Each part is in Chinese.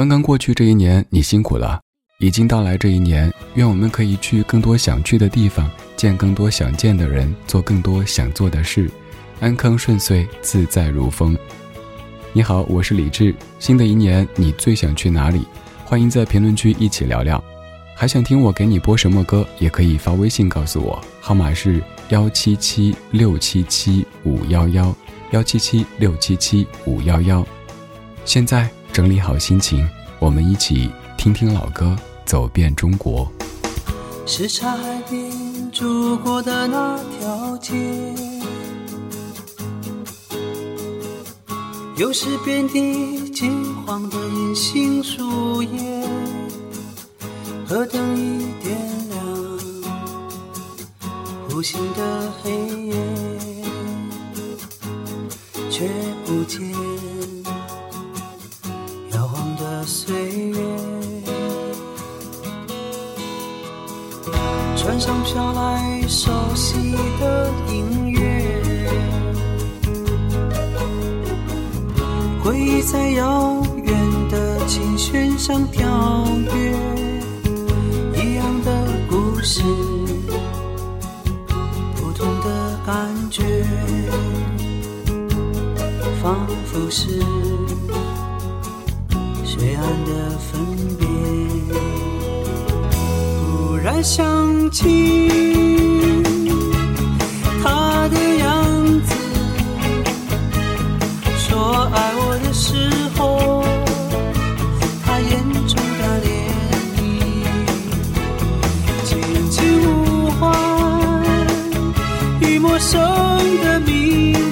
刚刚过去这一年，你辛苦了。已经到来这一年，愿我们可以去更多想去的地方，见更多想见的人，做更多想做的事，安康顺遂，自在如风。你好，我是李志。新的一年，你最想去哪里？欢迎在评论区一起聊聊。还想听我给你播什么歌？也可以发微信告诉我，号码是幺七七六七七五幺幺幺七七六七七五幺幺。现在整理好心情，我们一起听听老歌。走遍中国，是海边住过的那条街，又是遍地金黄的银杏树叶，河灯一点亮，无心的黑夜，却不见船上飘来熟悉的音乐，回忆在遥远的琴弦上跳跃，一样的故事，不同的感觉，仿佛是水岸的分别。然想起他的样子，说爱我的时候，他眼中的涟漪，轻轻呼唤，与陌生的名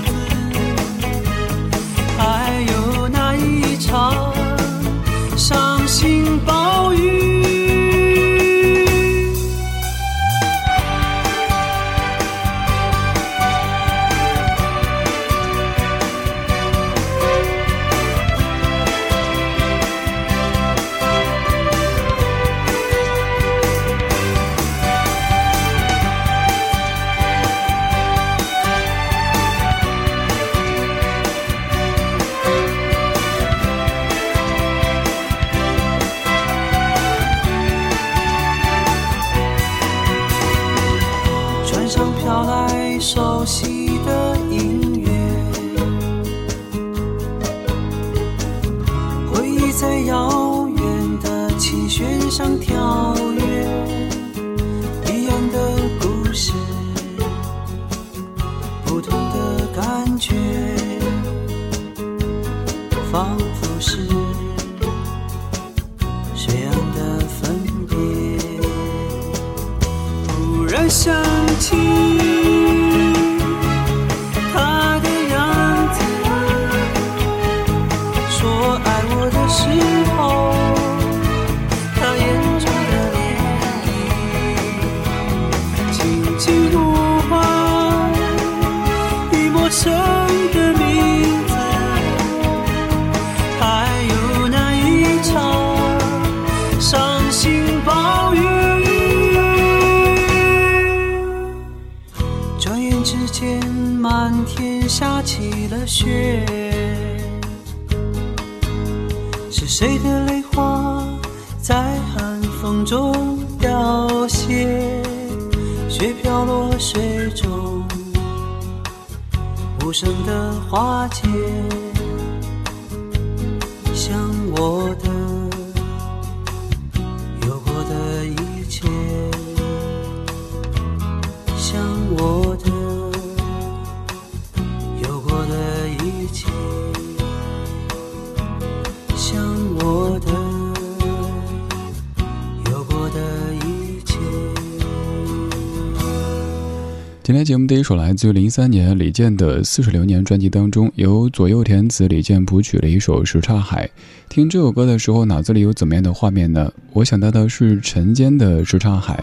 感觉。仿佛是这样的分别。突然想起念之间，满天下起了雪，是谁的泪花在寒风中凋谢？雪飘落水中，无声的化解，像我今天节目第一首来自于零三年李健的《似水流年》专辑当中，由左右填词，李健谱曲的一首《什刹海》。听这首歌的时候，脑子里有怎么样的画面呢？我想到的是晨间的什刹海，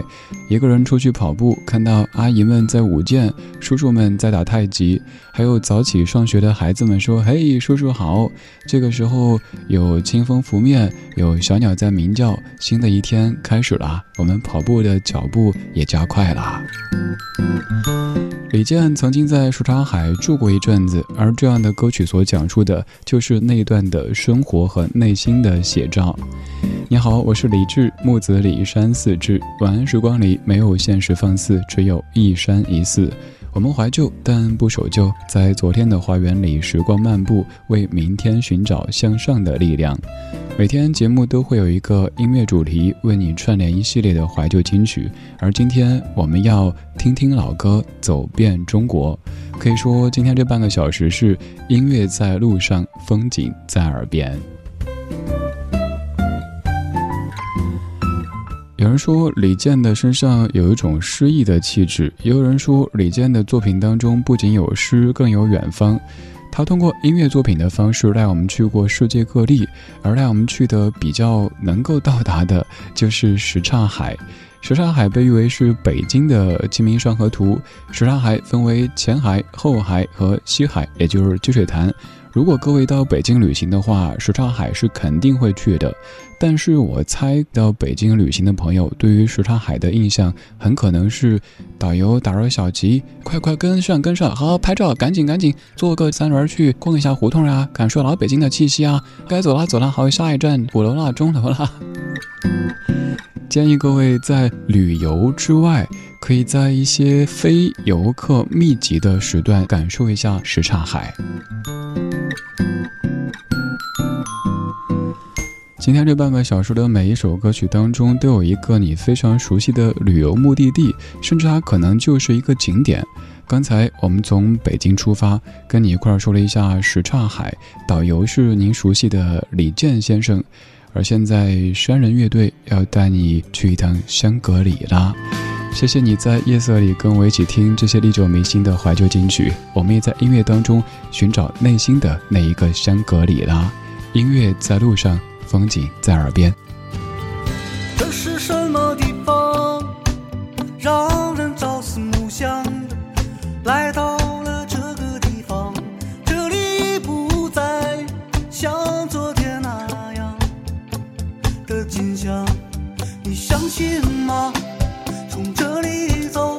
一个人出去跑步，看到阿姨们在舞剑，叔叔们在打太极，还有早起上学的孩子们说：“嘿，叔叔好。”这个时候有清风拂面，有小鸟在鸣叫，新的一天开始了，我们跑步的脚步也加快了。李健曾经在什刹海住过一阵子，而这样的歌曲所讲述的就是那段的生活和内心的写照。你好，我是李志，木子李山寺志。晚安时光里没有现实放肆，只有一山一寺。我们怀旧，但不守旧，在昨天的花园里时光漫步，为明天寻找向上的力量。每天节目都会有一个音乐主题，为你串联一系列的怀旧金曲。而今天我们要听听老歌，走遍中国。可以说，今天这半个小时是音乐在路上，风景在耳边。有人说李健的身上有一种诗意的气质，也有人说李健的作品当中不仅有诗，更有远方。他通过音乐作品的方式带我们去过世界各地，而带我们去的比较能够到达的就是什刹海。什刹海被誉为是北京的《清明上河图》。什刹海分为前海、后海和西海，也就是积水潭。如果各位到北京旅行的话，什刹海是肯定会去的。但是我猜到北京旅行的朋友对于什刹海的印象，很可能是导游打着小旗，快快跟上跟上，好好拍照，赶紧赶紧坐个三轮去逛一下胡同啊，感受老北京的气息啊。该走了走了，好，下一站鼓楼了，钟楼了。建议各位在旅游之外，可以在一些非游客密集的时段感受一下什刹海。今天这半个小时的每一首歌曲当中，都有一个你非常熟悉的旅游目的地，甚至它可能就是一个景点。刚才我们从北京出发，跟你一块儿说了一下什刹海，导游是您熟悉的李健先生。而现在，山人乐队要带你去一趟香格里拉。谢谢你在夜色里跟我一起听这些历久弥新的怀旧金曲。我们也在音乐当中寻找内心的那一个香格里拉。音乐在路上。风景在耳边。这是什么地方，让人朝思暮想的？来到景象。你相信吗？从这里走，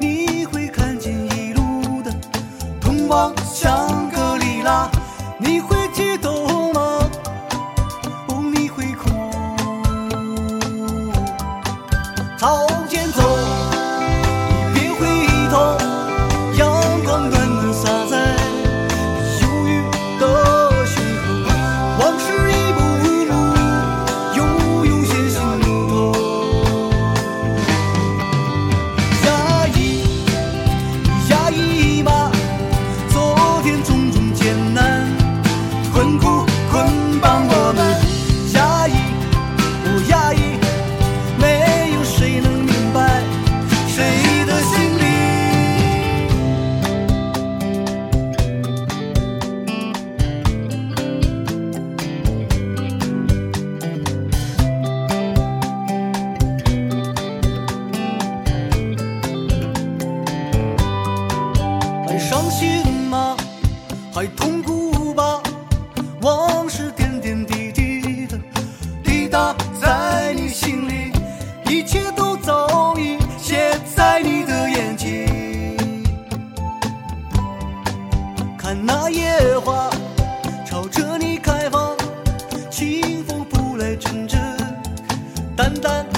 你会看见一路的通往香格里拉。你会做。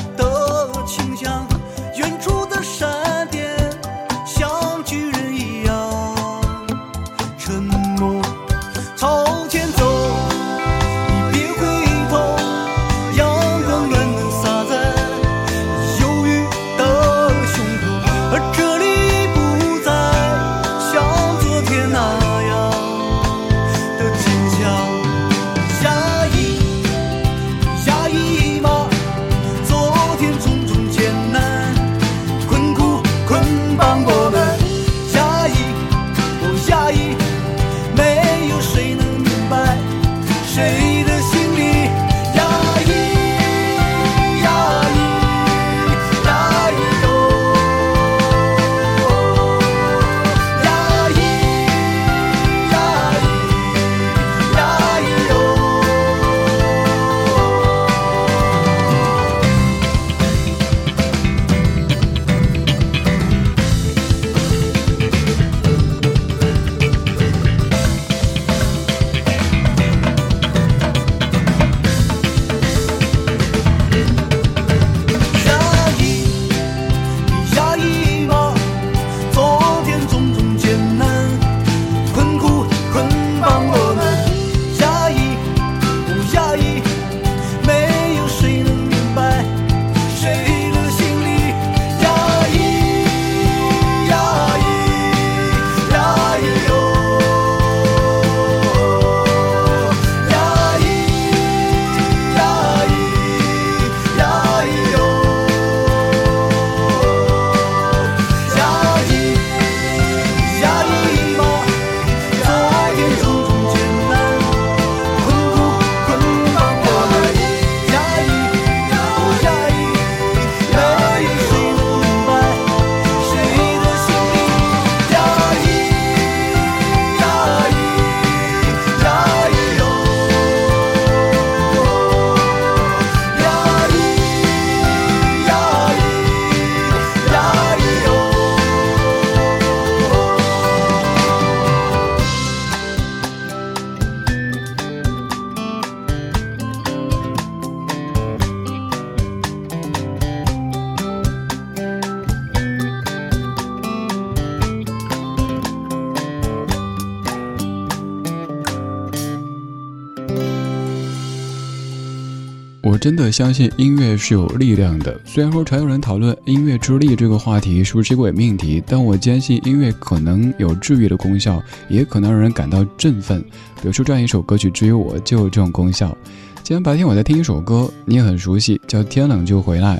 相信音乐是有力量的。虽然说常有人讨论音乐之力这个话题是不是一个伪命题，但我坚信音乐可能有治愈的功效，也可能让人感到振奋。比如说这样一首歌曲《只有我》就有这种功效。今天白天我在听一首歌，你也很熟悉，叫《天冷就回来》。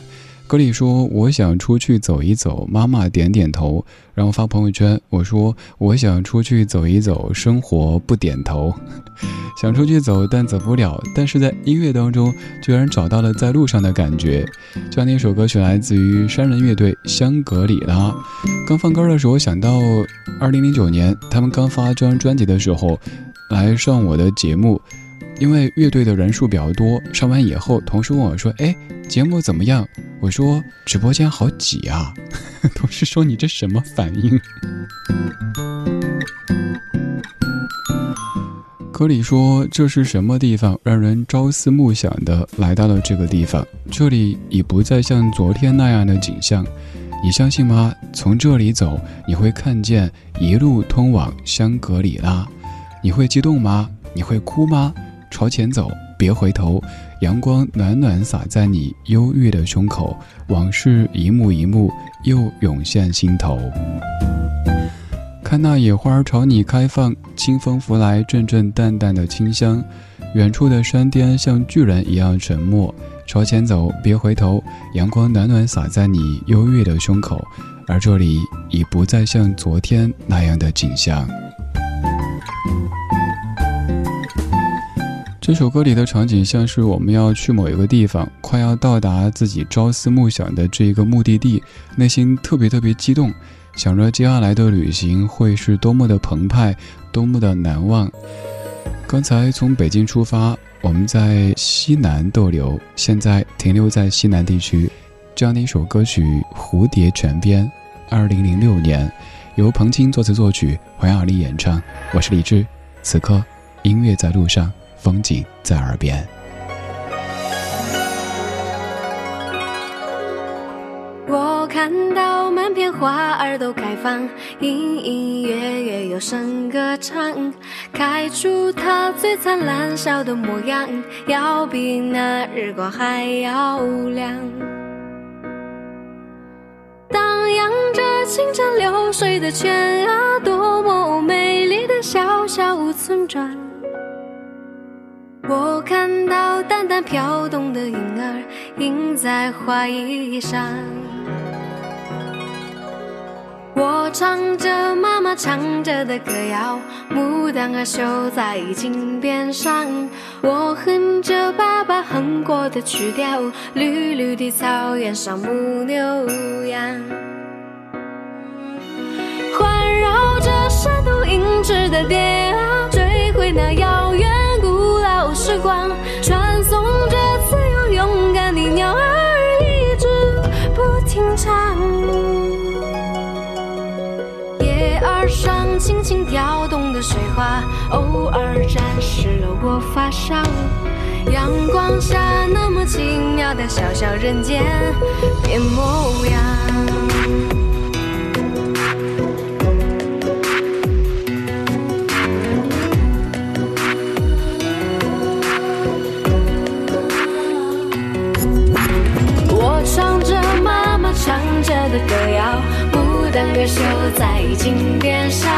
歌里说：“我想出去走一走。”妈妈点点头，然后发朋友圈。我说：“我想出去走一走，生活不点头。想出去走，但走不了。但是在音乐当中，居然找到了在路上的感觉。”这样的一首歌曲来自于山人乐队《香格里拉》。刚放歌的时候，想到二零零九年他们刚发这张专辑的时候，来上我的节目。因为乐队的人数比较多，上完以后，同事问我说：“哎，节目怎么样？”我说：“直播间好挤啊。” 同事说：“你这什么反应？”歌里说：“这是什么地方？让人朝思暮想的来到了这个地方，这里已不再像昨天那样的景象。你相信吗？从这里走，你会看见一路通往香格里拉。你会激动吗？你会哭吗？”朝前走，别回头。阳光暖暖洒在你忧郁的胸口，往事一幕一幕又涌现心头。看那野花朝你开放，清风拂来阵阵淡淡的清香。远处的山巅像巨人一样沉默。朝前走，别回头。阳光暖暖洒在你忧郁的胸口，而这里已不再像昨天那样的景象。这首歌里的场景像是我们要去某一个地方，快要到达自己朝思暮想的这一个目的地，内心特别特别激动，想着接下来的旅行会是多么的澎湃，多么的难忘。刚才从北京出发，我们在西南逗留，现在停留在西南地区。这样的一首歌曲《蝴蝶泉边》，二零零六年，由彭青作词作曲，黄雅莉演唱。我是李志，此刻音乐在路上。风景在耳边。我看到满片花儿都开放，隐隐约约有声歌唱，开出它最灿烂笑的模样，要比那日光还要亮。荡漾着清澈流水的泉啊，多么美丽的小小村庄。我看到淡淡飘动的云儿，印在花衣上。我唱着妈妈唱着的歌谣，牡丹儿绣在襟边上。我哼着爸爸哼过的曲调，绿绿的草原上牧牛羊，环绕着山头银枝的蝶啊，追回那遥。时光传送着自由勇敢的鸟儿，一直不停唱。叶儿上轻轻跳动的水花，偶尔沾湿了我发梢。阳光下那么奇妙的小小人间变模样。的歌谣，牡丹歌绣在襟边上。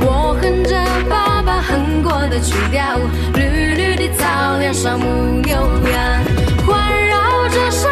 我哼着爸爸哼过的曲调，绿绿的草原上牧牛羊，环绕着山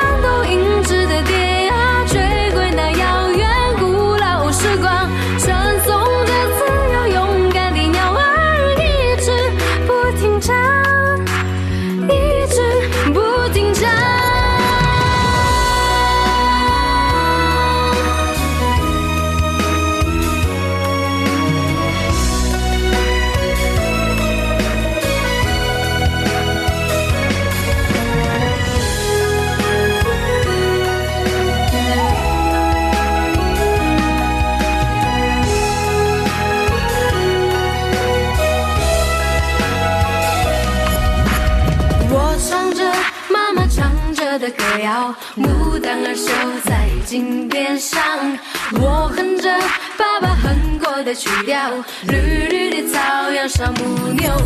心边上，我哼着爸爸哼过的曲调，绿绿的草原上牧牛羊，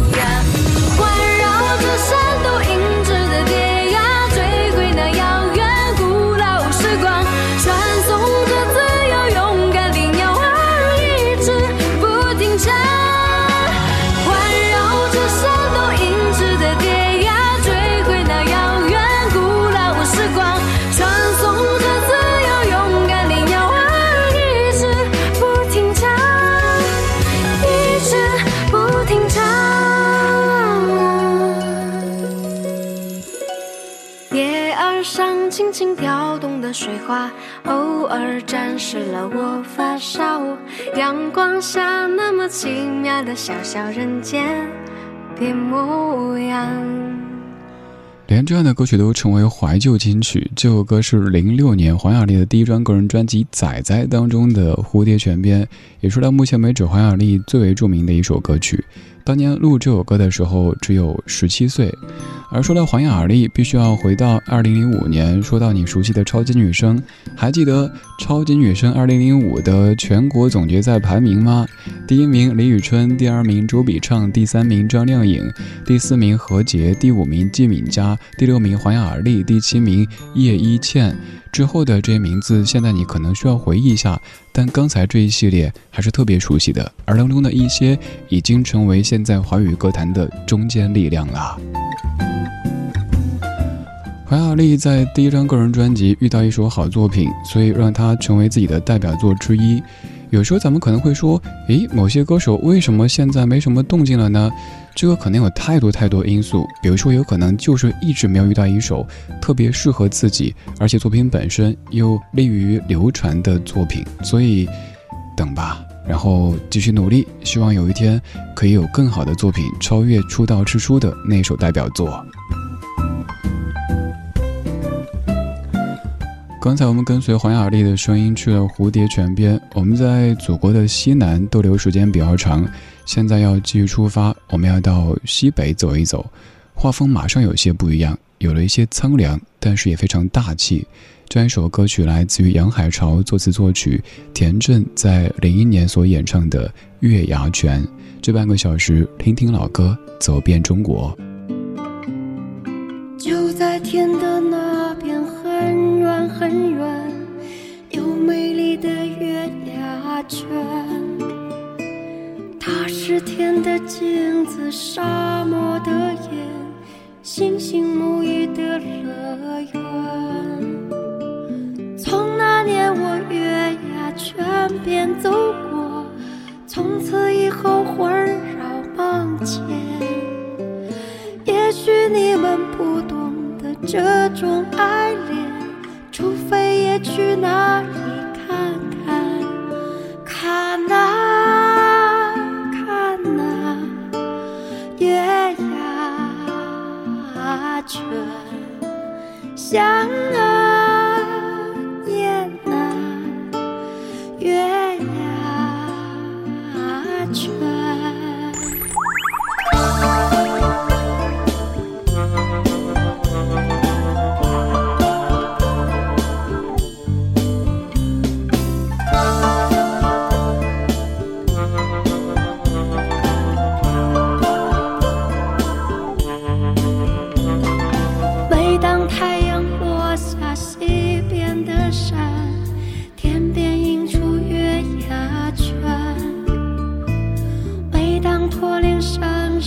环绕着山都银水花，偶尔沾湿了我发梢。阳光下那么奇妙的小小人间变模样。连这样的歌曲都成为怀旧金曲。这首歌是零六年黄雅莉的第一张个人专辑《仔仔》当中的《蝴蝶泉边》，也是到目前为止黄雅莉最为著名的一首歌曲。当年录这首歌的时候只有十七岁。而说到黄雅莉，必须要回到二零零五年。说到你熟悉的超级女声，还记得超级女声二零零五的全国总决赛排名吗？第一名李宇春，第二名周笔畅，第三名张靓颖，第四名何洁，第五名季敏佳，第六名黄雅莉，第七名叶一茜。之后的这些名字，现在你可能需要回忆一下，但刚才这一系列还是特别熟悉的。而当中的一些，已经成为现在华语歌坛的中坚力量了。黄雅莉在第一张个人专辑遇到一首好作品，所以让她成为自己的代表作之一。有时候咱们可能会说，诶，某些歌手为什么现在没什么动静了呢？这个可能有太多太多因素，比如说有可能就是一直没有遇到一首特别适合自己，而且作品本身又利于流传的作品。所以，等吧，然后继续努力，希望有一天可以有更好的作品超越出道之初的那首代表作。刚才我们跟随黄雅莉的声音去了蝴蝶泉边，我们在祖国的西南逗留时间比较长，现在要继续出发，我们要到西北走一走，画风马上有些不一样，有了一些苍凉，但是也非常大气。这一首歌曲来自于杨海潮作词作曲，田震在零一年所演唱的《月牙泉》。这半个小时，听听老歌，走遍中国。就在天的那边。很远很远，有美丽的月牙泉。它是天的镜子，沙漠的眼，星星沐浴的乐园。从那年我月牙泉边走过，从此以后魂绕梦前。也许你们不懂得这种爱恋。除非也去那里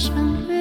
相遇